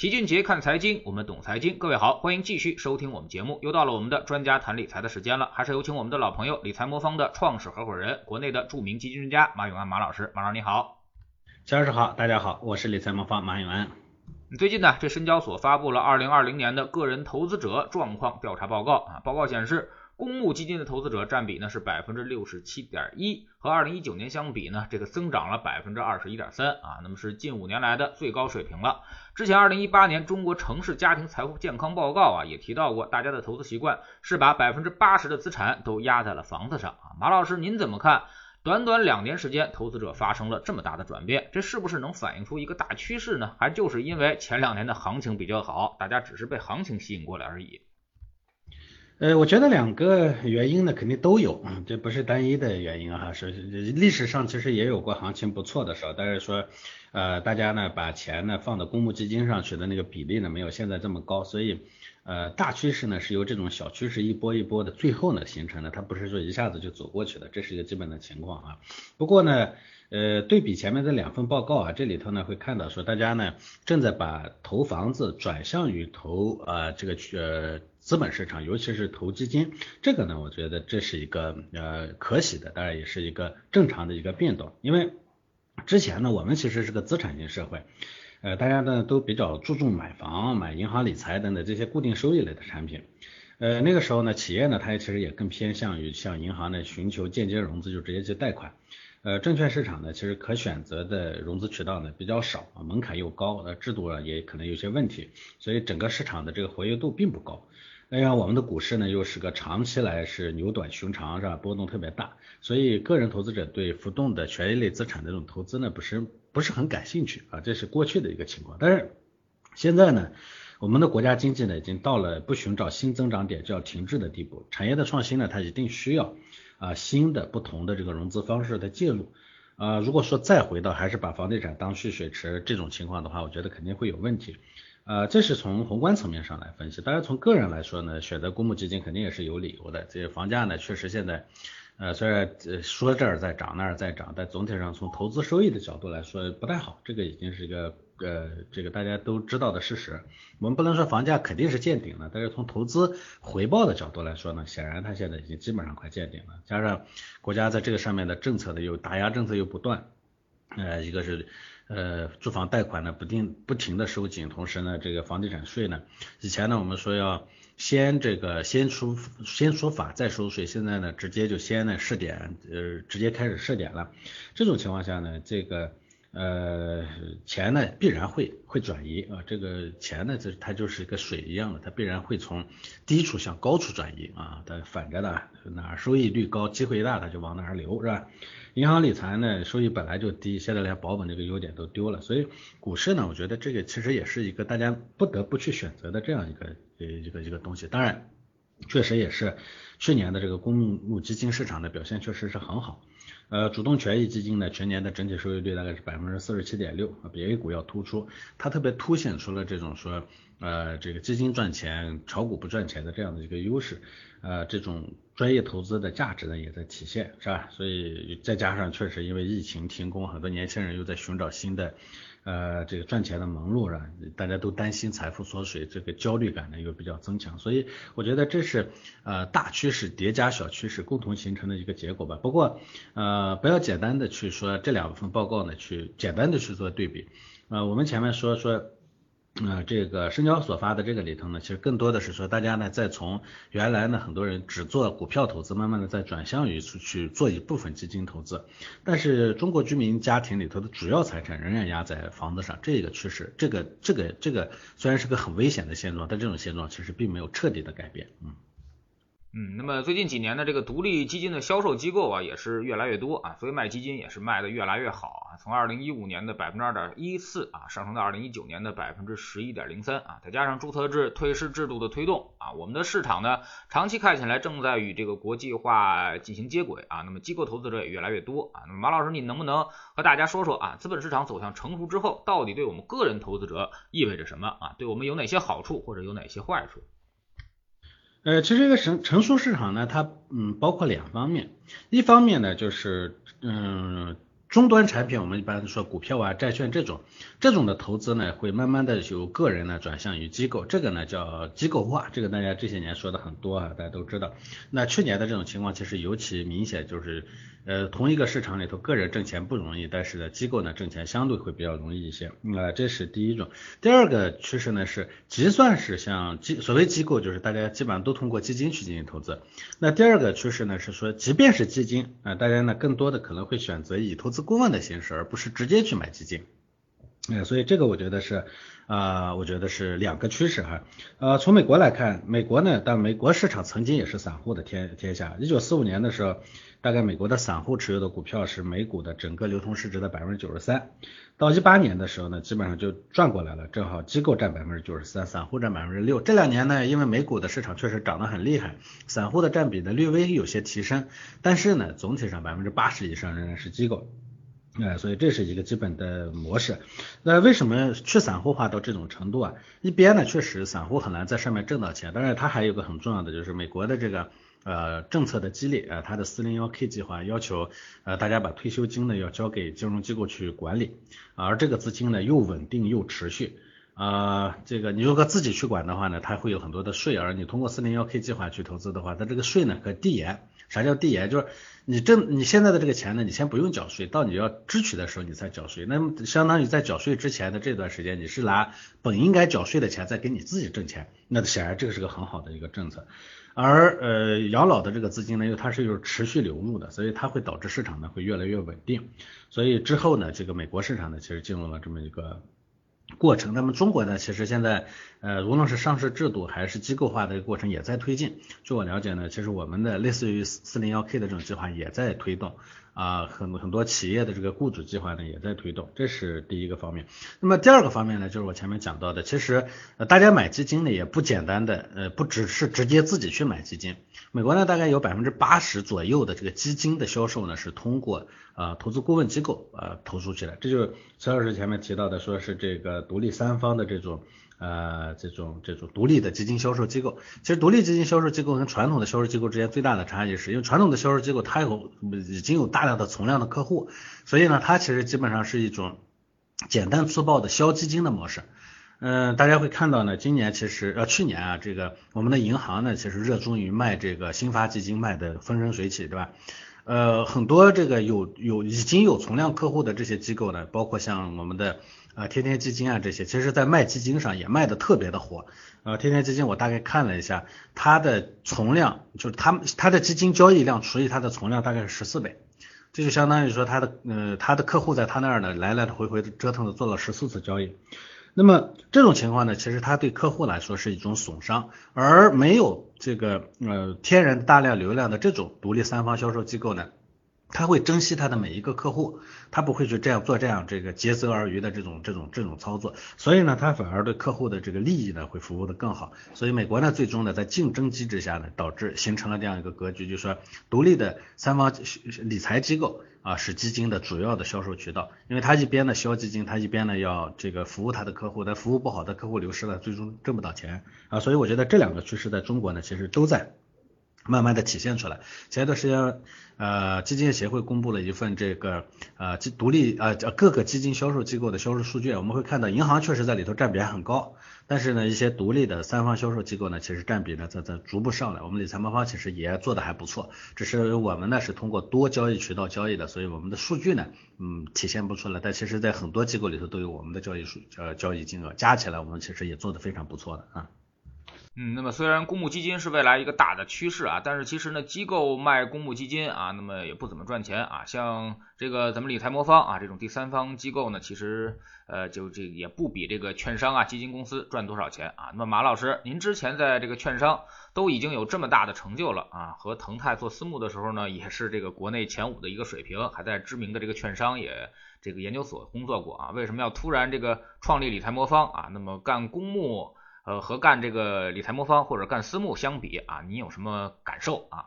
齐俊杰看财经，我们懂财经。各位好，欢迎继续收听我们节目。又到了我们的专家谈理财的时间了，还是有请我们的老朋友理财魔方的创始合伙人，国内的著名基金专家马永安马老师。马老师你好，肖老师好，大家好，我是理财魔方马永安。最近呢，这深交所发布了二零二零年的个人投资者状况调查报告啊，报告显示。公募基金的投资者占比呢是百分之六十七点一，和二零一九年相比呢，这个增长了百分之二十一点三啊，那么是近五年来的最高水平了。之前二零一八年中国城市家庭财富健康报告啊也提到过，大家的投资习惯是把百分之八十的资产都压在了房子上啊。马老师您怎么看？短短两年时间，投资者发生了这么大的转变，这是不是能反映出一个大趋势呢？还就是因为前两年的行情比较好，大家只是被行情吸引过来而已？呃，我觉得两个原因呢，肯定都有，这不是单一的原因啊。是历史上其实也有过行情不错的时候，但是说，呃，大家呢把钱呢放到公募基金上去的那个比例呢，没有现在这么高，所以，呃，大趋势呢是由这种小趋势一波一波的，最后呢形成的，它不是说一下子就走过去的，这是一个基本的情况啊。不过呢，呃，对比前面的两份报告啊，这里头呢会看到说，大家呢正在把投房子转向于投啊这个呃。资本市场，尤其是投基金，这个呢，我觉得这是一个呃可喜的，当然也是一个正常的一个变动。因为之前呢，我们其实是个资产型社会，呃，大家呢都比较注重买房、买银行理财等等这些固定收益类的产品。呃，那个时候呢，企业呢，它其实也更偏向于向银行呢寻求间接融资，就直接去贷款。呃，证券市场呢，其实可选择的融资渠道呢比较少啊，门槛又高，呃，制度啊也可能有些问题，所以整个市场的这个活跃度并不高。那样我们的股市呢，又是个长期来是牛短熊长是吧？波动特别大，所以个人投资者对浮动的权益类资产的这种投资呢，不是不是很感兴趣啊，这是过去的一个情况。但是现在呢，我们的国家经济呢，已经到了不寻找新增长点就要停滞的地步，产业的创新呢，它一定需要啊新的不同的这个融资方式的介入啊。如果说再回到还是把房地产当蓄水池这种情况的话，我觉得肯定会有问题。呃，这是从宏观层面上来分析，当然从个人来说呢，选择公募基金肯定也是有理由的。这房价呢，确实现在，呃，虽然说这儿在涨那儿在涨，但总体上从投资收益的角度来说不太好，这个已经是一个呃这个大家都知道的事实。我们不能说房价肯定是见顶了，但是从投资回报的角度来说呢，显然它现在已经基本上快见顶了。加上国家在这个上面的政策的又打压政策又不断，呃，一个是。呃，住房贷款呢不定不停的收紧，同时呢，这个房地产税呢，以前呢我们说要先这个先出先说法再收税，现在呢直接就先呢试点，呃，直接开始试点了。这种情况下呢，这个呃钱呢必然会会转移啊，这个钱呢这它就是一个水一样的，它必然会从低处向高处转移啊，但反着的哪儿收益率高、机会大，它就往哪儿流，是吧？银行理财呢，收益本来就低，现在连保本这个优点都丢了，所以股市呢，我觉得这个其实也是一个大家不得不去选择的这样一个呃一个一个东西。当然，确实也是去年的这个公募基金市场的表现确实是很好。呃，主动权益基金呢，全年的整体收益率大概是百分之四十七点六，比 A 股要突出，它特别凸显出了这种说，呃，这个基金赚钱，炒股不赚钱的这样的一个优势，呃，这种专业投资的价值呢也在体现，是吧？所以再加上确实因为疫情停工，很多年轻人又在寻找新的。呃，这个赚钱的门路是大家都担心财富缩水，这个焦虑感呢又比较增强，所以我觉得这是呃大趋势叠加小趋势共同形成的一个结果吧。不过呃不要简单的去说这两份报告呢，去简单的去做对比。呃，我们前面说说。那这个深交所发的这个里头呢，其实更多的是说，大家呢在从原来呢很多人只做股票投资，慢慢的在转向于去做一部分基金投资。但是中国居民家庭里头的主要财产仍然压在房子上，这个趋势，这个这个这个虽然是个很危险的现状，但这种现状其实并没有彻底的改变，嗯。嗯，那么最近几年呢，这个独立基金的销售机构啊也是越来越多啊，所以卖基金也是卖的越来越好啊。从二零一五年的百分之二点一四啊，上升到二零一九年的百分之十一点零三啊，再加上注册制退市制度的推动啊，我们的市场呢长期看起来正在与这个国际化进行接轨啊。那么机构投资者也越来越多啊。那么马老师，你能不能和大家说说啊，资本市场走向成熟之后，到底对我们个人投资者意味着什么啊？对我们有哪些好处或者有哪些坏处？呃，其实这个成成熟市场呢，它嗯包括两方面，一方面呢就是嗯终端产品，我们一般说股票啊、债券这种，这种的投资呢，会慢慢的由个人呢转向于机构，这个呢叫机构化，这个大家这些年说的很多啊，大家都知道。那去年的这种情况其实尤其明显，就是呃同一个市场里头，个人挣钱不容易，但是呢机构呢挣钱相对会比较容易一些，啊这是第一种。第二个趋势呢是，即算是像机所谓机构，就是大家基本上都通过基金去进行投资。那第二个趋势呢是说，即便是基金啊，大家呢更多的可能会选择以投资顾问的形式，而不是直接去买基金，哎，所以这个我觉得是，啊，我觉得是两个趋势哈，呃，从美国来看，美国呢，但美国市场曾经也是散户的天天下，一九四五年的时候，大概美国的散户持有的股票是美股的整个流通市值的百分之九十三，到一八年的时候呢，基本上就转过来了，正好机构占百分之九十三，散户占百分之六，这两年呢，因为美股的市场确实涨得很厉害，散户的占比呢略微有些提升，但是呢，总体上百分之八十以上仍然是机构。哎，所以这是一个基本的模式。那为什么去散户化到这种程度啊？一边呢，确实散户很难在上面挣到钱，当然它还有个很重要的就是美国的这个呃政策的激励啊，它的四零幺 K 计划要求呃大家把退休金呢要交给金融机构去管理，而这个资金呢又稳定又持续啊，这个你如果自己去管的话呢，它会有很多的税，而你通过四零幺 K 计划去投资的话，它这个税呢可递延。啥叫递延？就是你挣你现在的这个钱呢，你先不用缴税，到你要支取的时候你才缴税。那么相当于在缴税之前的这段时间，你是拿本应该缴税的钱在给你自己挣钱。那显然这个是个很好的一个政策。而呃养老的这个资金呢，因为它是有持续流入的，所以它会导致市场呢会越来越稳定。所以之后呢，这个美国市场呢其实进入了这么一个。过程，那么中国呢，其实现在呃，无论是上市制度还是机构化的过程也在推进。据我了解呢，其实我们的类似于四四零幺 K 的这种计划也在推动。啊，很很多企业的这个雇主计划呢也在推动，这是第一个方面。那么第二个方面呢，就是我前面讲到的，其实大家买基金呢也不简单的，呃不只是直接自己去买基金。美国呢大概有百分之八十左右的这个基金的销售呢是通过呃投资顾问机构呃投出去的，这就是崔老师前面提到的，说是这个独立三方的这种。呃，这种这种独立的基金销售机构，其实独立基金销售机构跟传统的销售机构之间最大的差异是，因为传统的销售机构它有已经有大量的存量的客户，所以呢，它其实基本上是一种简单粗暴的销基金的模式。嗯，大家会看到呢，今年其实呃去年啊，这个我们的银行呢，其实热衷于卖这个新发基金，卖的风生水起，对吧？呃，很多这个有有已经有存量客户的这些机构呢，包括像我们的。啊，天天基金啊，这些其实，在卖基金上也卖的特别的火。呃，天天基金我大概看了一下，它的存量就是它它的基金交易量除以它的存量大概是十四倍，这就相当于说它的呃它的客户在它那儿呢来来回回折腾的做了十四次交易。那么这种情况呢，其实它对客户来说是一种损伤，而没有这个呃天然大量流量的这种独立三方销售机构呢。他会珍惜他的每一个客户，他不会去这样做这样这个竭泽而渔的这种这种这种操作，所以呢，他反而对客户的这个利益呢会服务的更好。所以美国呢，最终呢在竞争机制下呢，导致形成了这样一个格局，就是说独立的三方理财机构啊是基金的主要的销售渠道，因为他一边呢销基金，他一边呢要这个服务他的客户，但服务不好的客户流失了，最终挣不到钱啊。所以我觉得这两个趋势在中国呢，其实都在。慢慢的体现出来。前一段时间，呃，基金协会公布了一份这个呃基独立呃各个基金销售机构的销售数据，我们会看到银行确实在里头占比还很高，但是呢，一些独立的三方销售机构呢，其实占比呢在在逐步上来。我们理财魔方其实也做的还不错，只是我们呢是通过多交易渠道交易的，所以我们的数据呢，嗯，体现不出来。但其实在很多机构里头都有我们的交易数呃交易金额，加起来我们其实也做的非常不错的啊。嗯，那么虽然公募基金是未来一个大的趋势啊，但是其实呢，机构卖公募基金啊，那么也不怎么赚钱啊。像这个咱们理财魔方啊这种第三方机构呢，其实呃就这也不比这个券商啊基金公司赚多少钱啊。那么马老师，您之前在这个券商都已经有这么大的成就了啊，和腾泰做私募的时候呢，也是这个国内前五的一个水平，还在知名的这个券商也这个研究所工作过啊。为什么要突然这个创立理财魔方啊？那么干公募？呃，和干这个理财魔方或者干私募相比啊，你有什么感受啊？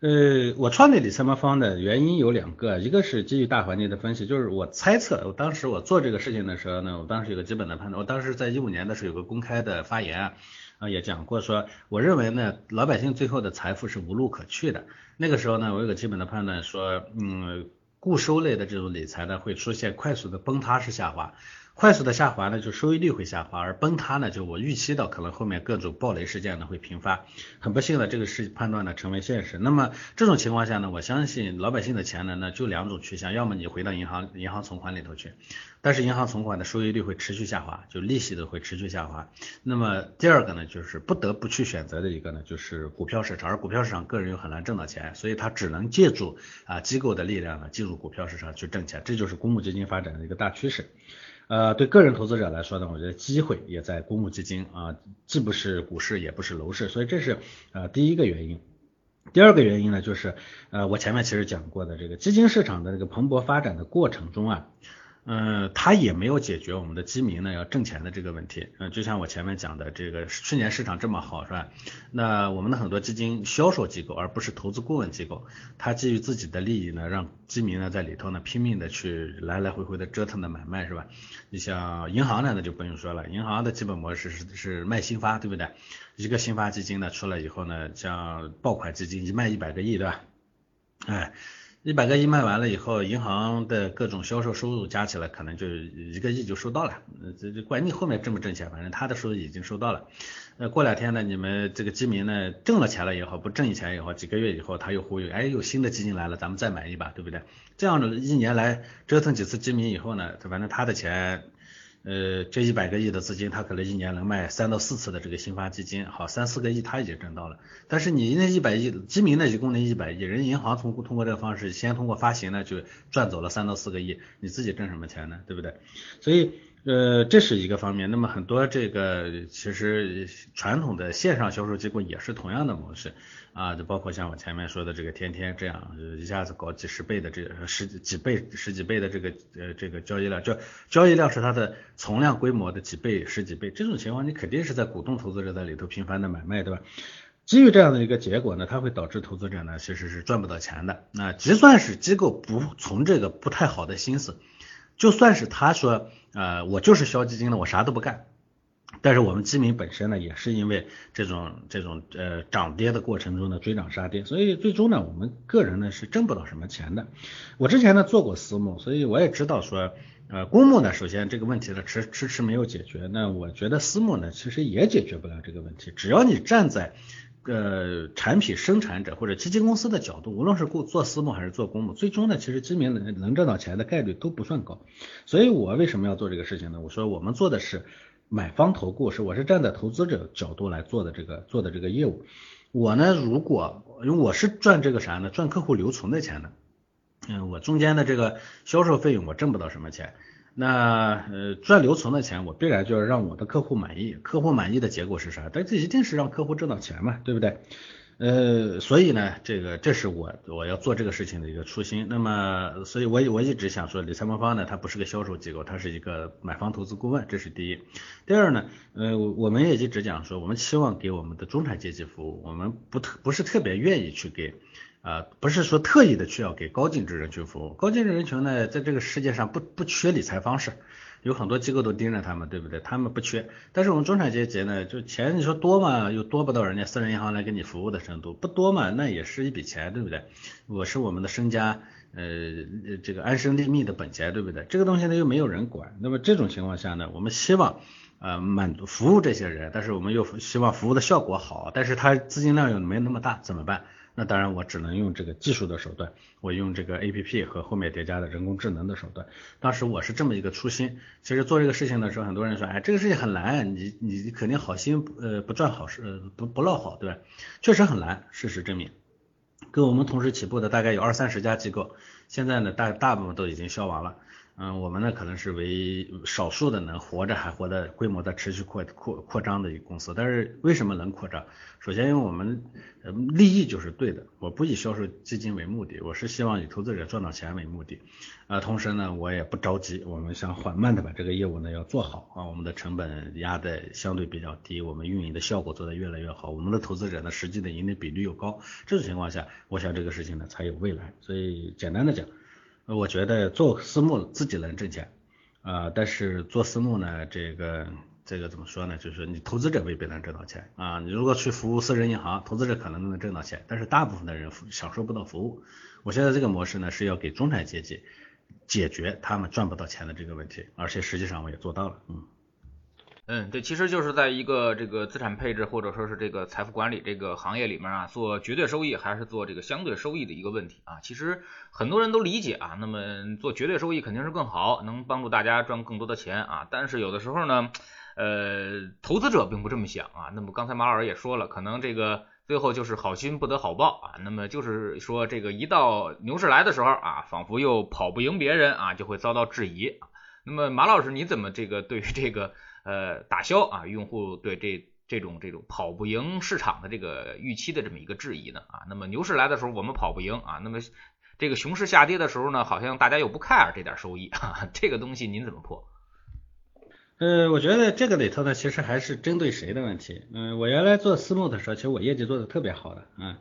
呃，我创立理财魔方的原因有两个，一个是基于大环境的分析，就是我猜测，我当时我做这个事情的时候呢，我当时有个基本的判断，我当时在一五年的时候有个公开的发言，啊也讲过说，我认为呢，老百姓最后的财富是无路可去的。那个时候呢，我有个基本的判断说，嗯，固收类的这种理财呢，会出现快速的崩塌式下滑。快速的下滑呢，就收益率会下滑，而崩塌呢，就我预期到可能后面各种暴雷事件呢会频发。很不幸的，这个事判断呢成为现实。那么这种情况下呢，我相信老百姓的钱呢，那就两种去向，要么你回到银行银行存款里头去，但是银行存款的收益率会持续下滑，就利息都会持续下滑。那么第二个呢，就是不得不去选择的一个呢，就是股票市场，而股票市场个人又很难挣到钱，所以他只能借助啊机构的力量呢进入股票市场去挣钱，这就是公募基金发展的一个大趋势。呃，对个人投资者来说呢，我觉得机会也在公募基金啊，既不是股市，也不是楼市，所以这是呃第一个原因。第二个原因呢，就是呃我前面其实讲过的这个基金市场的这个蓬勃发展的过程中啊。嗯，它也没有解决我们的基民呢要挣钱的这个问题。嗯，就像我前面讲的，这个去年市场这么好，是吧？那我们的很多基金销售机构，而不是投资顾问机构，它基于自己的利益呢，让基民呢在里头呢拼命的去来来回回的折腾的买卖，是吧？你像银行呢，那就不用说了，银行的基本模式是是卖新发，对不对？一个新发基金呢出来以后呢，像爆款基金一卖一百个亿，对吧？哎。一百个亿卖完了以后，银行的各种销售收入加起来，可能就一个亿就收到了。这这管你后面挣不挣钱，反正他的收入已经收到了。呃，过两天呢，你们这个基民呢挣了钱了也好，不挣钱也好，几个月以后他又忽悠，哎，有新的基金来了，咱们再买一把，对不对？这样的一年来折腾几次基民以后呢，反正他的钱。呃，这一百个亿的资金，他可能一年能卖三到四次的这个新发基金，好，三四个亿他已经挣到了。但是你那一百亿基民呢，一共那一百亿，人银行通通过这个方式，先通过发行呢就赚走了三到四个亿，你自己挣什么钱呢？对不对？所以。呃，这是一个方面。那么很多这个其实传统的线上销售机构也是同样的模式啊，就包括像我前面说的这个天天这样，一下子搞几十倍的这十几倍十几倍的这个呃这个交易量，交交易量是它的存量规模的几倍十几倍。这种情况你肯定是在鼓动投资者在里头频繁的买卖，对吧？基于这样的一个结果呢，它会导致投资者呢其实是赚不到钱的。那就算是机构不从这个不太好的心思。就算是他说，呃，我就是销基金的，我啥都不干，但是我们基民本身呢，也是因为这种这种呃涨跌的过程中呢追涨杀跌，所以最终呢，我们个人呢是挣不到什么钱的。我之前呢做过私募，所以我也知道说，呃，公募呢，首先这个问题呢迟迟迟没有解决，那我觉得私募呢其实也解决不了这个问题，只要你站在。呃，产品生产者或者基金公司的角度，无论是做做私募还是做公募，最终呢，其实基民能能挣到钱的概率都不算高。所以我为什么要做这个事情呢？我说我们做的是买方投顾，是我是站在投资者角度来做的这个做的这个业务。我呢，如果因为我是赚这个啥呢？赚客户留存的钱的。嗯，我中间的这个销售费用我挣不到什么钱。那呃赚留存的钱，我必然就要让我的客户满意，客户满意的结果是啥？但这一定是让客户挣到钱嘛，对不对？呃，所以呢，这个这是我我要做这个事情的一个初心。那么，所以我我一直想说，理财魔方呢，它不是个销售机构，它是一个买方投资顾问，这是第一。第二呢，呃，我们也一直讲说，我们期望给我们的中产阶级服务，我们不特不是特别愿意去给。啊，不是说特意的去要给高净值人群服务，高净值人群呢，在这个世界上不不缺理财方式，有很多机构都盯着他们，对不对？他们不缺，但是我们中产阶级呢，就钱你说多嘛，又多不到人家私人银行来给你服务的程度，不多嘛，那也是一笔钱，对不对？我是我们的身家，呃，这个安身立命的本钱，对不对？这个东西呢又没有人管，那么这种情况下呢，我们希望呃满足服务这些人，但是我们又希望服务的效果好，但是他资金量又没那么大，怎么办？那当然，我只能用这个技术的手段，我用这个 A P P 和后面叠加的人工智能的手段。当时我是这么一个初心。其实做这个事情的时候，很多人说，哎，这个事情很难，你你肯定好心呃不赚好事，不不落好，对吧？确实很难，事实证明，跟我们同时起步的大概有二三十家机构，现在呢大大部分都已经消亡了。嗯，我们呢可能是为少数的能活着还活的规模在持续扩扩扩张的一个公司，但是为什么能扩张？首先因为我们利益就是对的，我不以销售基金为目的，我是希望以投资者赚到钱为目的，啊，同时呢我也不着急，我们想缓慢的把这个业务呢要做好啊，我们的成本压的相对比较低，我们运营的效果做得越来越好，我们的投资者呢实际的盈利比率又高，这种情况下，我想这个事情呢才有未来，所以简单的讲。我觉得做私募自己能挣钱，啊，但是做私募呢，这个这个怎么说呢？就是你投资者未必能挣到钱啊，你如果去服务私人银行，投资者可能能挣到钱，但是大部分的人享受不到服务。我现在这个模式呢，是要给中产阶级解决他们赚不到钱的这个问题，而且实际上我也做到了，嗯。嗯，对，其实就是在一个这个资产配置或者说是这个财富管理这个行业里面啊，做绝对收益还是做这个相对收益的一个问题啊。其实很多人都理解啊，那么做绝对收益肯定是更好，能帮助大家赚更多的钱啊。但是有的时候呢，呃，投资者并不这么想啊。那么刚才马老师也说了，可能这个最后就是好心不得好报啊。那么就是说这个一到牛市来的时候啊，仿佛又跑不赢别人啊，就会遭到质疑。那么马老师你怎么这个对于这个？呃，打消啊用户对这这种这种跑不赢市场的这个预期的这么一个质疑呢啊，那么牛市来的时候我们跑不赢啊，那么这个熊市下跌的时候呢，好像大家又不 care 这点收益，哈 哈这个东西您怎么破？呃，我觉得这个里头呢，其实还是针对谁的问题。嗯，我原来做私募的时候，其实我业绩做的特别好的啊，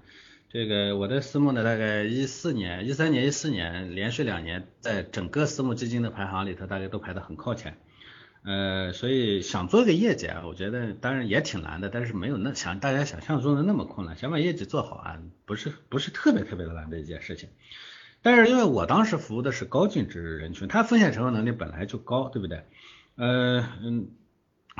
这个我的私募呢，大概一四年、一三年、一四年连续两年，在整个私募基金的排行里头，大概都排的很靠前。呃，所以想做个业绩啊，我觉得当然也挺难的，但是没有那想大家想象中的那么困难。想把业绩做好啊，不是不是特别特别的难的一件事情。但是因为我当时服务的是高净值人群，他风险承受能力本来就高，对不对？呃嗯，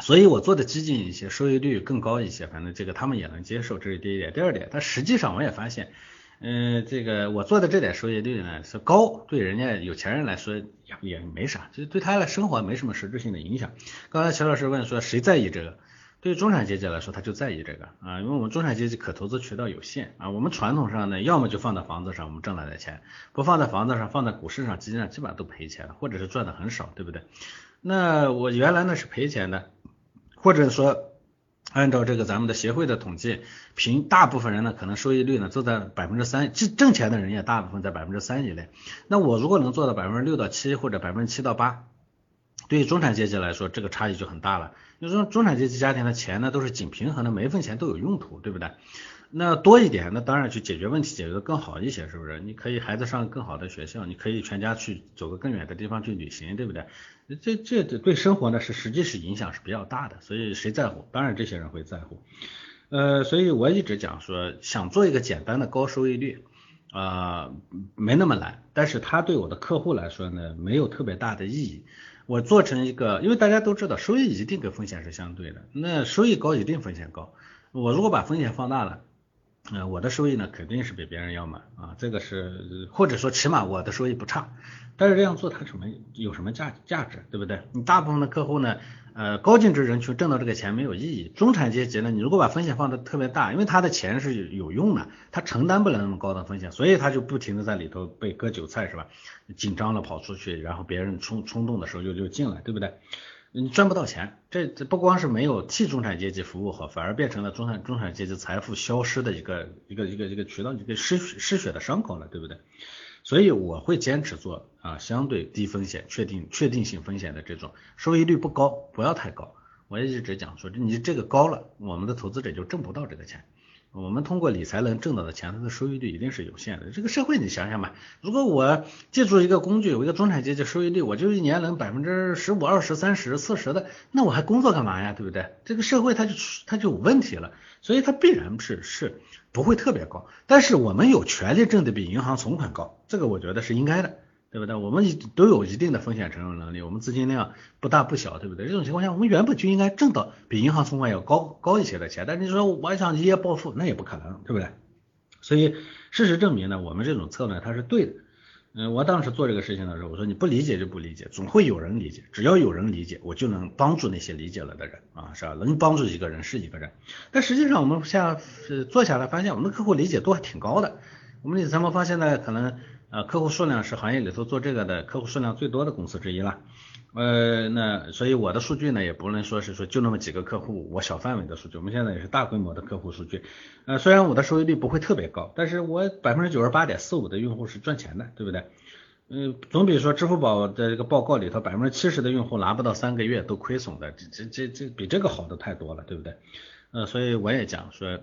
所以我做的激进一些，收益率更高一些，反正这个他们也能接受，这是第一点。第二点，但实际上我也发现。嗯，这个我做的这点收益率呢是高，对人家有钱人来说也也没啥，就是对他的生活没什么实质性的影响。刚才齐老师问说谁在意这个？对中产阶级来说，他就在意这个啊，因为我们中产阶级可投资渠道有限啊，我们传统上呢，要么就放在房子上，我们挣来的钱；不放在房子上，放在股市上，基金上基本上都赔钱了，或者是赚的很少，对不对？那我原来呢是赔钱的，或者说。按照这个咱们的协会的统计，平大部分人呢可能收益率呢都在百分之三，挣挣钱的人也大部分在百分之三以内。那我如果能做到百分之六到七或者百分之七到八，对于中产阶级来说，这个差异就很大了。就说中产阶级家庭的钱呢都是紧平衡的，每一分钱都有用途，对不对？那多一点，那当然去解决问题，解决的更好一些，是不是？你可以孩子上更好的学校，你可以全家去走个更远的地方去旅行，对不对？这这对生活呢是实际是影响是比较大的，所以谁在乎？当然这些人会在乎。呃，所以我一直讲说，想做一个简单的高收益率啊，没那么难，但是它对我的客户来说呢，没有特别大的意义。我做成一个，因为大家都知道，收益一定跟风险是相对的，那收益高一定风险高。我如果把风险放大了。呃，我的收益呢肯定是比别人要满啊，这个是或者说起码我的收益不差，但是这样做它什么有什么价价值，对不对？你大部分的客户呢，呃，高净值人群挣到这个钱没有意义，中产阶级呢，你如果把风险放的特别大，因为他的钱是有用的，他承担不了那么高的风险，所以他就不停的在里头被割韭菜是吧？紧张了跑出去，然后别人冲冲动的时候就就进来，对不对？你赚不到钱，这这不光是没有替中产阶级服务好，反而变成了中产中产阶级财富消失的一个一个一个一个渠道，一个失血失血的伤口了，对不对？所以我会坚持做啊，相对低风险、确定确定性风险的这种，收益率不高，不要太高。我也一直讲说，你这个高了，我们的投资者就挣不到这个钱。我们通过理财能挣到的钱，它的收益率一定是有限的。这个社会你想想吧，如果我借助一个工具，有一个中产阶级收益率，我就一年能百分之十五、二十、三十、四十的，那我还工作干嘛呀？对不对？这个社会它就它就有问题了，所以它必然是是不会特别高。但是我们有权利挣的比银行存款高，这个我觉得是应该的。对不对？我们都有一定的风险承受能力，我们资金量不大不小，对不对？这种情况下，我们原本就应该挣到比银行存款要高高一些的钱。但是你说我想一夜暴富，那也不可能，对不对？所以事实证明呢，我们这种策略它是对的。嗯，我当时做这个事情的时候，我说你不理解就不理解，总会有人理解。只要有人理解，我就能帮助那些理解了的人啊，是吧？能帮助一个人是一个人。但实际上我们下做下来发现，我们的客户理解度还挺高的。我们理财魔方现在可能。呃，客户数量是行业里头做这个的客户数量最多的公司之一了。呃，那所以我的数据呢，也不能说是说就那么几个客户，我小范围的数据，我们现在也是大规模的客户数据。呃，虽然我的收益率不会特别高，但是我百分之九十八点四五的用户是赚钱的，对不对？嗯，总比说支付宝的这个报告里头百分之七十的用户拿不到三个月都亏损的，这这这这比这个好的太多了，对不对？呃，所以我也讲说，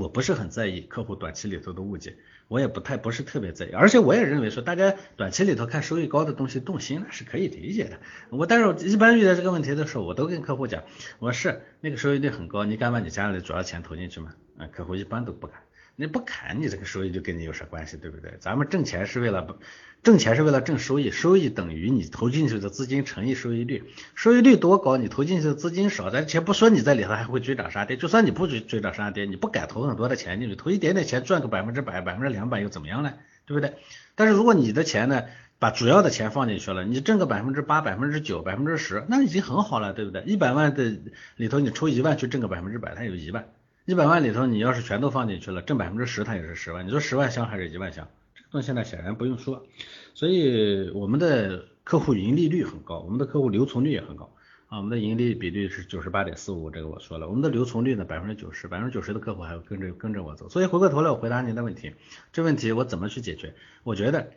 我不是很在意客户短期里头的误解。我也不太不是特别在意，而且我也认为说大家短期里头看收益高的东西动心那是可以理解的。我但是我一般遇到这个问题的时候，我都跟客户讲，我说是那个收益率很高，你敢把你家里的主要钱投进去吗？啊，客户一般都不敢。你不砍，你这个收益就跟你有啥关系，对不对？咱们挣钱是为了挣钱是为了挣收益，收益等于你投进去的资金乘以收益率，收益率多高，你投进去的资金少，咱且不说你在里头还会追涨杀跌，就算你不追追涨杀跌，你不敢投很多的钱进去，投一点点钱赚个百分之百、百分之两百又怎么样呢？对不对？但是如果你的钱呢，把主要的钱放进去了，你挣个百分之八、百分之九、百分之十，那已经很好了，对不对？一百万的里头你抽一万去挣个百分之百，它有一万。一百万里头，你要是全都放进去了，挣百分之十，它也是十万。你说十万香还是一万香？这个东西现在显然不用说。所以我们的客户盈利率很高，我们的客户留存率也很高啊。我们的盈利比率是九十八点四五，这个我说了。我们的留存率呢百分之九十，百分之九十的客户还要跟着跟着我走。所以回过头来我回答您的问题，这问题我怎么去解决？我觉得。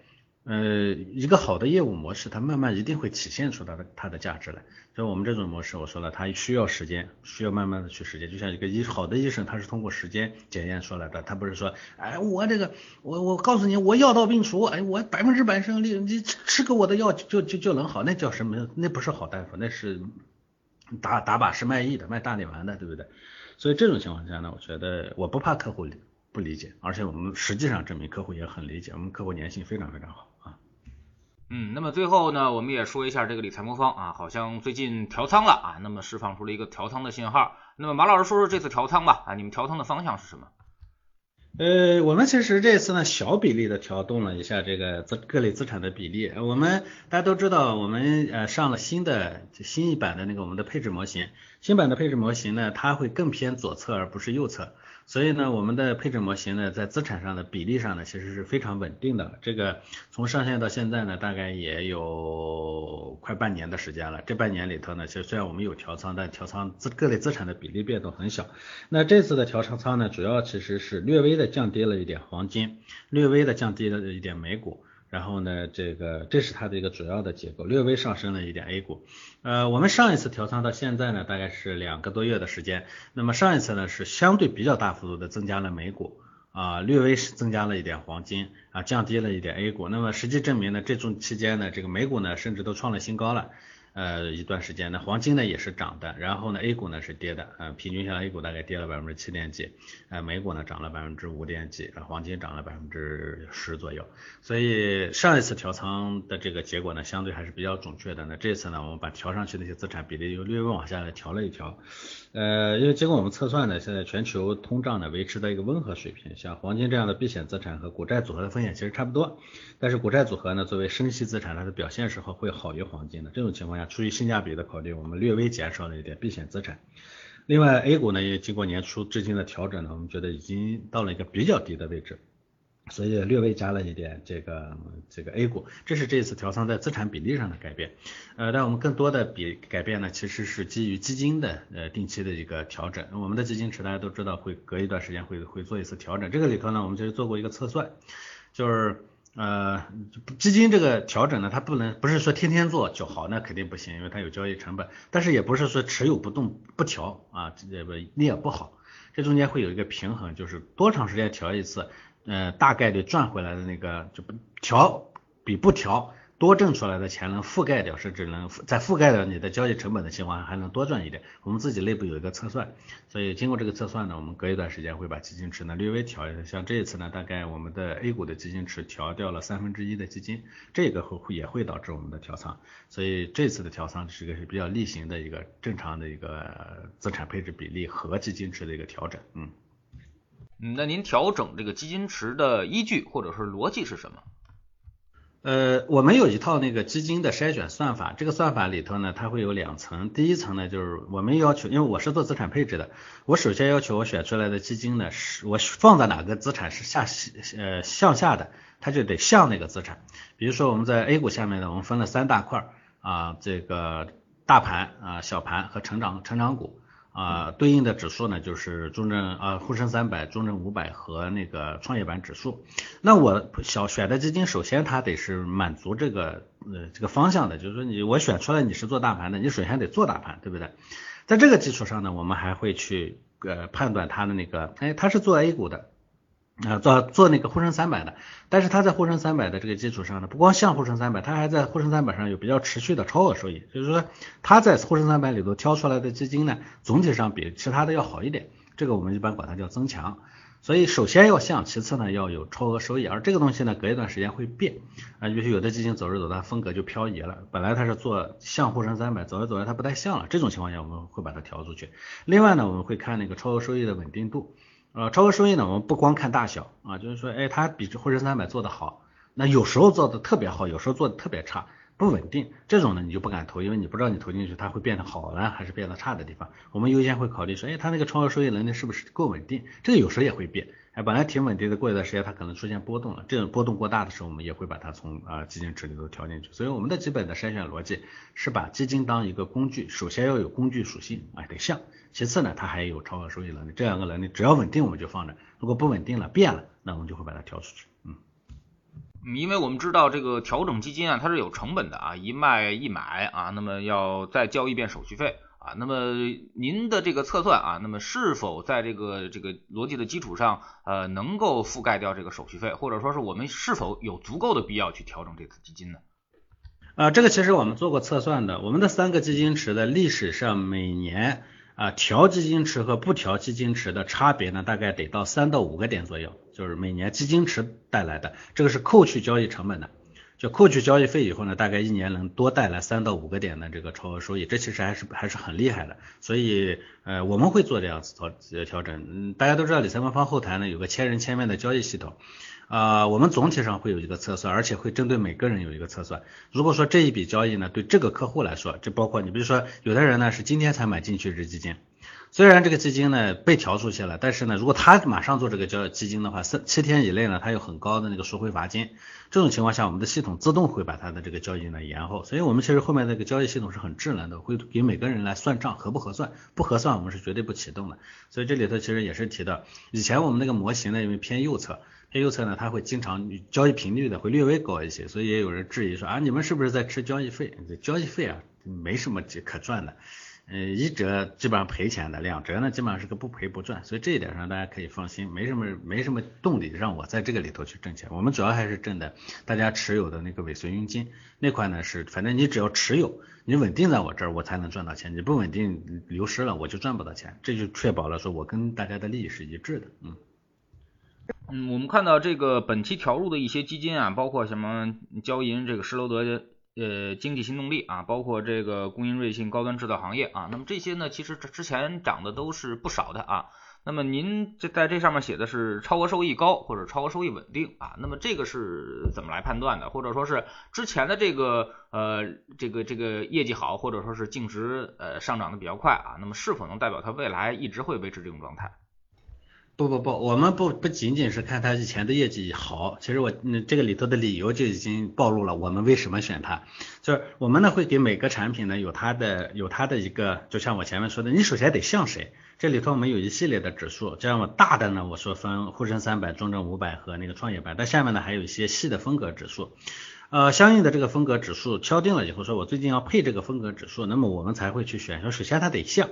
呃，一个好的业务模式，它慢慢一定会体现出它的它的价值来。所以我们这种模式，我说了，它需要时间，需要慢慢的去实践。就像一个医好的医生，他是通过时间检验出来的，他不是说，哎，我这个，我我告诉你，我药到病除，哎，我百分之百胜率，你吃个我的药就就就能好，那叫什么？那不是好大夫，那是打打把式卖艺的，卖大力丸的，对不对？所以这种情况下呢，我觉得我不怕客户不理解，而且我们实际上证明客户也很理解，我们客户粘性非常非常好。嗯，那么最后呢，我们也说一下这个理财魔方啊，好像最近调仓了啊，那么释放出了一个调仓的信号。那么马老师说说这次调仓吧啊，你们调仓的方向是什么？呃，我们其实这次呢小比例的调动了一下这个资各类资产的比例。我们大家都知道，我们呃上了新的新一版的那个我们的配置模型，新版的配置模型呢，它会更偏左侧而不是右侧。所以呢，我们的配置模型呢，在资产上的比例上呢，其实是非常稳定的。这个从上线到现在呢，大概也有快半年的时间了。这半年里头呢，其实虽然我们有调仓，但调仓资各类资产的比例变动很小。那这次的调仓仓呢，主要其实是略微的降低了一点黄金，略微的降低了一点美股。然后呢，这个这是它的一个主要的结构，略微上升了一点 A 股。呃，我们上一次调仓到现在呢，大概是两个多月的时间。那么上一次呢，是相对比较大幅度的增加了美股，啊，略微是增加了一点黄金，啊，降低了一点 A 股。那么实际证明呢，这种期间呢，这个美股呢，甚至都创了新高了。呃，一段时间呢，黄金呢也是涨的，然后呢，A 股呢是跌的，呃，平均下来 A 股大概跌了百分之七点几，呃，美股呢涨了百分之五点几，黄金涨了百分之十左右，所以上一次调仓的这个结果呢，相对还是比较准确的。那这次呢，我们把调上去那些资产比例又略微往下来调了一调，呃，因为经过我们测算呢，现在全球通胀呢维持在一个温和水平，像黄金这样的避险资产和股债组合的风险其实差不多，但是股债组合呢作为生息资产，它的表现时候会好于黄金的，这种情况下。出于性价比的考虑，我们略微减少了一点避险资产。另外，A 股呢也经过年初至今的调整呢，我们觉得已经到了一个比较低的位置，所以略微加了一点这个这个 A 股。这是这次调仓在资产比例上的改变。呃，但我们更多的比改变呢，其实是基于基金的呃定期的一个调整。我们的基金池大家都知道会隔一段时间会会做一次调整。这个里头呢，我们其实做过一个测算，就是。呃，基金这个调整呢，它不能不是说天天做就好，那肯定不行，因为它有交易成本。但是也不是说持有不动不调啊，这不那也不好。这中间会有一个平衡，就是多长时间调一次，呃，大概率赚回来的那个就不调比不调。多挣出来的钱能覆盖掉，甚至能在覆盖掉你的交易成本的情况下，还能多赚一点。我们自己内部有一个测算，所以经过这个测算呢，我们隔一段时间会把基金池呢略微调一下。像这一次呢，大概我们的 A 股的基金池调掉了三分之一的基金，这个会也会导致我们的调仓。所以这次的调仓是个是比较例行的一个正常的一个资产配置比例和基金池的一个调整。嗯，那您调整这个基金池的依据或者是逻辑是什么？呃，我们有一套那个基金的筛选算法，这个算法里头呢，它会有两层。第一层呢，就是我们要求，因为我是做资产配置的，我首先要求我选出来的基金呢，是我放在哪个资产是下呃向下的，它就得向那个资产。比如说我们在 A 股下面呢，我们分了三大块啊，这个大盘啊、小盘和成长成长股。啊，对应的指数呢，就是中证啊沪深三百、中证五百和那个创业板指数。那我小选的基金，首先它得是满足这个呃这个方向的，就是说你我选出来你是做大盘的，你首先得做大盘，对不对？在这个基础上呢，我们还会去呃判断它的那个，哎，它是做 A 股的，啊，做做那个沪深三百的，但是它在沪深三百的这个基础上呢，不光像沪深三百，它还在沪深三百上有比较持续的超额收益，就是说它在沪深三百里头挑出来的基金呢，总体上比其他的要好一点，这个我们一般管它叫增强。所以首先要像，其次呢要有超额收益，而这个东西呢隔一段时间会变啊，比如有的基金走着走着风格就漂移了，本来它是做像沪深三百，走着走着它不太像了，这种情况下我们会把它调出去。另外呢，我们会看那个超额收益的稳定度。呃，超额收益呢，我们不光看大小啊，就是说，哎，它比沪深三百做的好，那有时候做的特别好，有时候做的特别差，不稳定，这种呢你就不敢投，因为你不知道你投进去它会变得好呢还是变得差的地方。我们优先会考虑说，哎，它那个超额收益能力是不是够稳定？这个有时候也会变，哎，本来挺稳定的，过一段时间它可能出现波动了，这种波动过大的时候，我们也会把它从啊基金池里头调进去。所以我们的基本的筛选逻辑是把基金当一个工具，首先要有工具属性啊，得像。其次呢，它还有超额收益能力，这两个能力只要稳定我们就放着，如果不稳定了变了，那我们就会把它调出去。嗯，因为我们知道这个调整基金啊，它是有成本的啊，一卖一买啊，那么要再交一遍手续费啊，那么您的这个测算啊，那么是否在这个这个逻辑的基础上，呃，能够覆盖掉这个手续费，或者说是我们是否有足够的必要去调整这次基金呢？啊，这个其实我们做过测算的，我们的三个基金池的历史上每年。啊，调基金池和不调基金池的差别呢，大概得到三到五个点左右，就是每年基金池带来的，这个是扣去交易成本的，就扣去交易费以后呢，大概一年能多带来三到五个点的这个超额收益，这其实还是还是很厉害的，所以呃我们会做这样子调调整，嗯，大家都知道理财官方后台呢有个千人千面的交易系统。啊，我们总体上会有一个测算，而且会针对每个人有一个测算。如果说这一笔交易呢，对这个客户来说，这包括你，比如说有的人呢是今天才买进去这基金，虽然这个基金呢被调出去了，但是呢，如果他马上做这个交易基金的话，三七天以内呢，他有很高的那个赎回罚金。这种情况下，我们的系统自动会把他的这个交易呢延后。所以我们其实后面那个交易系统是很智能的，会给每个人来算账，合不合算？不合算，我们是绝对不启动的。所以这里头其实也是提到，以前我们那个模型呢，因为偏右侧。偏右侧呢，它会经常交易频率的会略微高一些，所以也有人质疑说啊，你们是不是在吃交易费？这交易费啊，没什么可赚的，呃，一折基本上赔钱的，两折呢基本上是个不赔不赚，所以这一点上大家可以放心，没什么没什么动力让我在这个里头去挣钱。我们主要还是挣的大家持有的那个尾随佣金那块呢，是反正你只要持有，你稳定在我这儿，我才能赚到钱，你不稳定流失了，我就赚不到钱，这就确保了说我跟大家的利益是一致的，嗯。嗯，我们看到这个本期调入的一些基金啊，包括什么交银这个施罗德呃经济新动力啊，包括这个工银瑞信高端制造行业啊，那么这些呢，其实之前涨的都是不少的啊。那么您这在这上面写的是超额收益高或者超额收益稳定啊，那么这个是怎么来判断的？或者说是之前的这个呃这个这个业绩好，或者说是净值呃上涨的比较快啊，那么是否能代表它未来一直会维持这种状态？不不不，我们不不仅仅是看它以前的业绩好，其实我嗯这个里头的理由就已经暴露了我们为什么选它，就是我们呢会给每个产品呢有它的有它的一个，就像我前面说的，你首先得像谁，这里头我们有一系列的指数，这样我大的呢我说分沪深三百、中证五百和那个创业板，但下面呢还有一些细的风格指数，呃相应的这个风格指数敲定了以后，说我最近要配这个风格指数，那么我们才会去选，说首先它得像，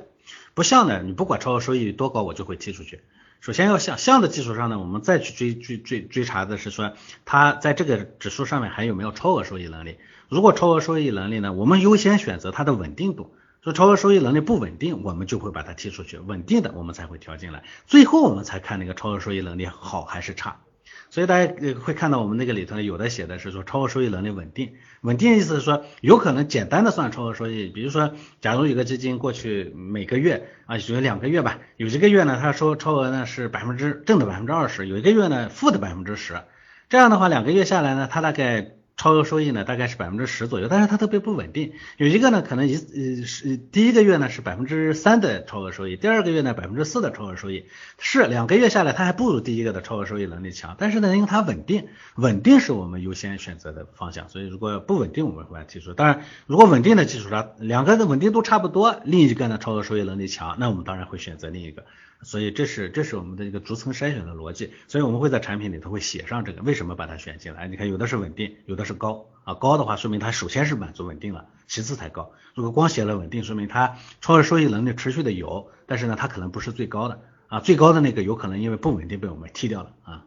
不像呢你不管超额收益多高我就会踢出去。首先要向向的基础上呢，我们再去追追追追查的是说，它在这个指数上面还有没有超额收益能力？如果超额收益能力呢，我们优先选择它的稳定度。说超额收益能力不稳定，我们就会把它踢出去；稳定的我们才会调进来。最后我们才看那个超额收益能力好还是差。所以大家会看到我们那个里头有的写的是说超额收益能力稳定，稳定意思是说有可能简单的算超额收益，比如说假如有个基金过去每个月啊，有两个月吧，有一个月呢它收超额呢是百分之正的百分之二十，有一个月呢负的百分之十，这样的话两个月下来呢，它大概。超额收益呢，大概是百分之十左右，但是它特别不稳定。有一个呢，可能一呃是第一个月呢是百分之三的超额收益，第二个月呢百分之四的超额收益，是两个月下来它还不如第一个的超额收益能力强。但是呢，因为它稳定，稳定是我们优先选择的方向。所以如果不稳定，我们会提出。当然，如果稳定的基础上，两个的稳定度差不多，另一个呢超额收益能力强，那我们当然会选择另一个。所以这是这是我们的一个逐层筛选的逻辑，所以我们会在产品里头会写上这个，为什么把它选进来？你看有的是稳定，有的是高啊，高的话说明它首先是满足稳定了，其次才高。如果光写了稳定，说明它超额收益能力持续的有，但是呢它可能不是最高的啊，最高的那个有可能因为不稳定被我们踢掉了啊。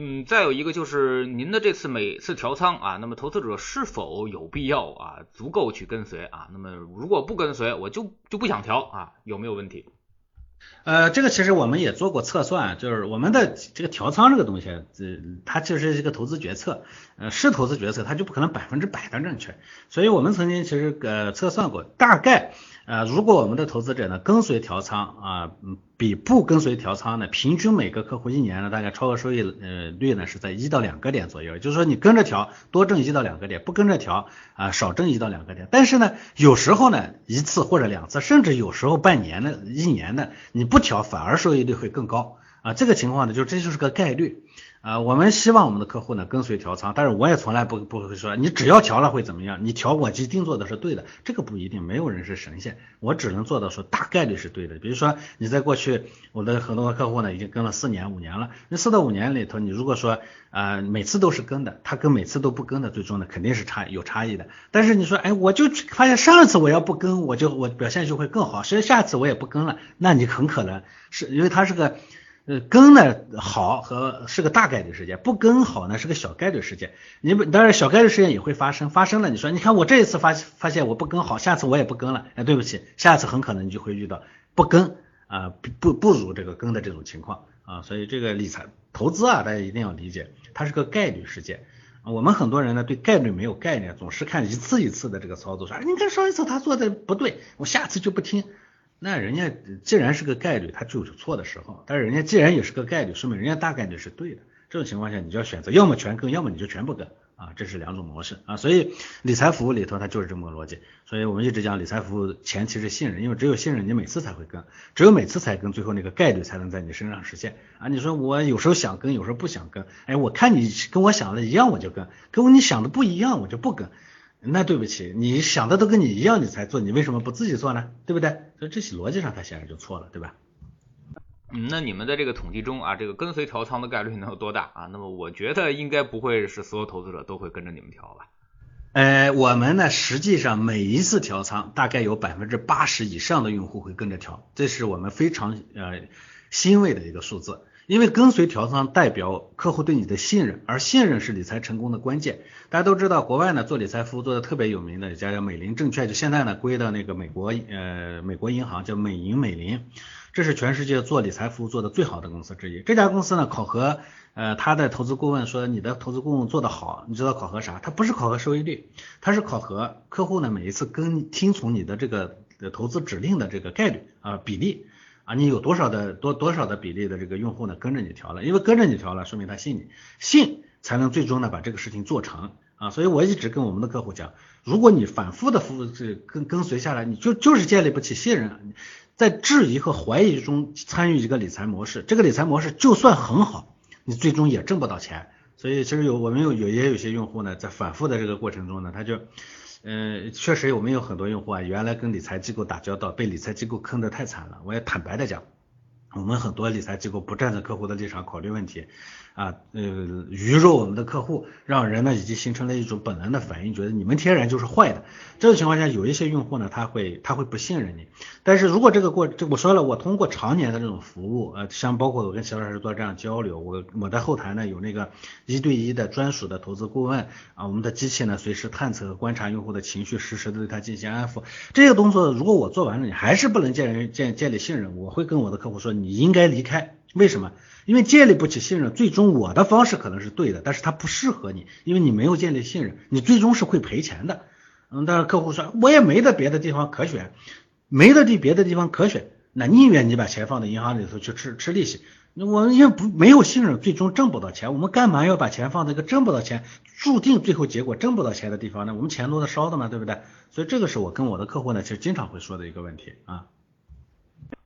嗯，再有一个就是您的这次每次调仓啊，那么投资者是否有必要啊足够去跟随啊？那么如果不跟随，我就就不想调啊，有没有问题？呃，这个其实我们也做过测算，就是我们的这个调仓这个东西，这它就是一个投资决策，呃，是投资决策，它就不可能百分之百的正确，所以我们曾经其实呃测算过，大概呃如果我们的投资者呢跟随调仓啊，比不跟随调仓呢，平均每个客户一年呢大概超额收益呃率呢是在一到两个点左右，就是说你跟着调多挣一到两个点，不跟着调啊少挣一到两个点，但是呢有时候呢一次或者两次，甚至有时候半年的一年的你不调反而收益率会更高。啊，这个情况呢，就这就是个概率。啊。我们希望我们的客户呢跟随调仓，但是我也从来不不会说你只要调了会怎么样，你调我一定做的是对的，这个不一定，没有人是神仙，我只能做到说大概率是对的。比如说你在过去我的很多客户呢已经跟了四年五年了，那四到五年里头，你如果说啊每次都是跟的，他跟每次都不跟的，最终呢肯定是差有差异的。但是你说哎我就发现上次我要不跟，我就我表现就会更好，所以下次我也不跟了，那你很可能。是因为它是个呃跟呢好和是个大概率事件，不跟好呢是个小概率事件。你不当然小概率事件也会发生，发生了你说你看我这一次发发现我不跟好，下次我也不跟了，哎对不起，下次很可能你就会遇到不跟啊不不如这个跟的这种情况啊，所以这个理财投资啊大家一定要理解，它是个概率事件。我们很多人呢对概率没有概念，总是看一次一次的这个操作，说你看上一次他做的不对，我下次就不听。那人家既然是个概率，它就有错的时候。但是人家既然也是个概率，说明人家大概率是对的。这种情况下，你就要选择，要么全跟，要么你就全不跟啊。这是两种模式啊。所以理财服务里头它就是这么个逻辑。所以我们一直讲理财服务前期是信任，因为只有信任，你每次才会跟，只有每次才跟，最后那个概率才能在你身上实现啊。你说我有时候想跟，有时候不想跟，哎，我看你跟我想的一样，我就跟；跟你想的不一样，我就不跟。那对不起，你想的都跟你一样，你才做，你为什么不自己做呢？对不对？所以这些逻辑上它显然就错了，对吧？嗯，那你们在这个统计中啊，这个跟随调仓的概率能有多大啊？那么我觉得应该不会是所有投资者都会跟着你们调吧？呃，我们呢实际上每一次调仓，大概有百分之八十以上的用户会跟着调，这是我们非常呃欣慰的一个数字。因为跟随调仓代表客户对你的信任，而信任是理财成功的关键。大家都知道，国外呢做理财服务做的特别有名的一家叫美林证券，就现在呢归到那个美国呃美国银行叫美银美林，这是全世界做理财服务做的最好的公司之一。这家公司呢考核呃他的投资顾问说你的投资顾问做得好，你知道考核啥？它不是考核收益率，它是考核客户呢每一次跟听从你的这个投资指令的这个概率啊比例。啊，你有多少的多多少的比例的这个用户呢跟着你调了？因为跟着你调了，说明他信你，信才能最终呢把这个事情做成啊。所以我一直跟我们的客户讲，如果你反复的服务这跟跟随下来，你就就是建立不起信任，在质疑和怀疑中参与一个理财模式，这个理财模式就算很好，你最终也挣不到钱。所以其实有我们有有也有些用户呢，在反复的这个过程中呢，他就。嗯，确实我们有很多用户啊，原来跟理财机构打交道，被理财机构坑得太惨了。我也坦白的讲，我们很多理财机构不站在客户的立场考虑问题。啊，呃，鱼肉我们的客户，让人呢已经形成了一种本能的反应，觉得你们天然就是坏的。这种情况下，有一些用户呢，他会他会不信任你。但是如果这个过，这我说了，我通过常年的这种服务，呃，像包括我跟齐老师做这样交流，我我在后台呢有那个一对一的专属的投资顾问啊，我们的机器呢随时探测和观察用户的情绪，实时的对他进行安抚。这个动作如果我做完了，你还是不能建建建立信任，我会跟我的客户说，你你应该离开。为什么？因为建立不起信任，最终我的方式可能是对的，但是它不适合你，因为你没有建立信任，你最终是会赔钱的。嗯，但是客户说我也没得别的地方可选，没得地别的地方可选，那宁愿你把钱放在银行里头去吃吃利息，我也不没有信任，最终挣不到钱，我们干嘛要把钱放在一个挣不到钱，注定最后结果挣不到钱的地方呢？我们钱多的烧的嘛，对不对？所以这个是我跟我的客户呢，其实经常会说的一个问题啊。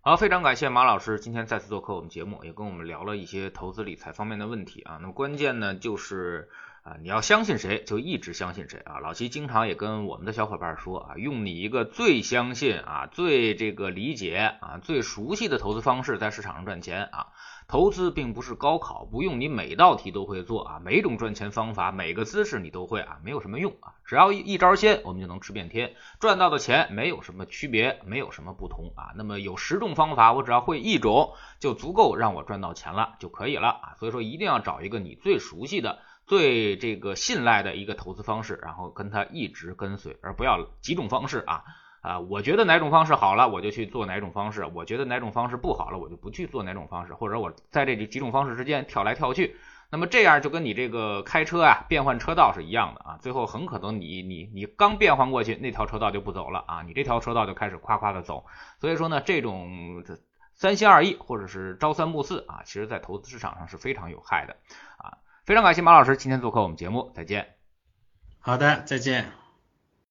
好，非常感谢马老师今天再次做客我们节目，也跟我们聊了一些投资理财方面的问题啊。那么关键呢，就是啊，你要相信谁就一直相信谁啊。老齐经常也跟我们的小伙伴说啊，用你一个最相信啊、最这个理解啊、最熟悉的投资方式在市场上赚钱啊。投资并不是高考，不用你每道题都会做啊，每种赚钱方法、每个姿势你都会啊，没有什么用啊。只要一招鲜，我们就能吃遍天，赚到的钱没有什么区别，没有什么不同啊。那么有十种方法，我只要会一种就足够让我赚到钱了就可以了啊。所以说一定要找一个你最熟悉的、最这个信赖的一个投资方式，然后跟他一直跟随，而不要几种方式啊。啊，我觉得哪种方式好了，我就去做哪种方式；我觉得哪种方式不好了，我就不去做哪种方式，或者我在这几种方式之间跳来跳去。那么这样就跟你这个开车啊，变换车道是一样的啊。最后很可能你你你刚变换过去，那条车道就不走了啊，你这条车道就开始夸夸的走。所以说呢，这种三心二意或者是朝三暮四啊，其实在投资市场上是非常有害的。非常感谢马老师今天做客我们节目，再见。好的，再见。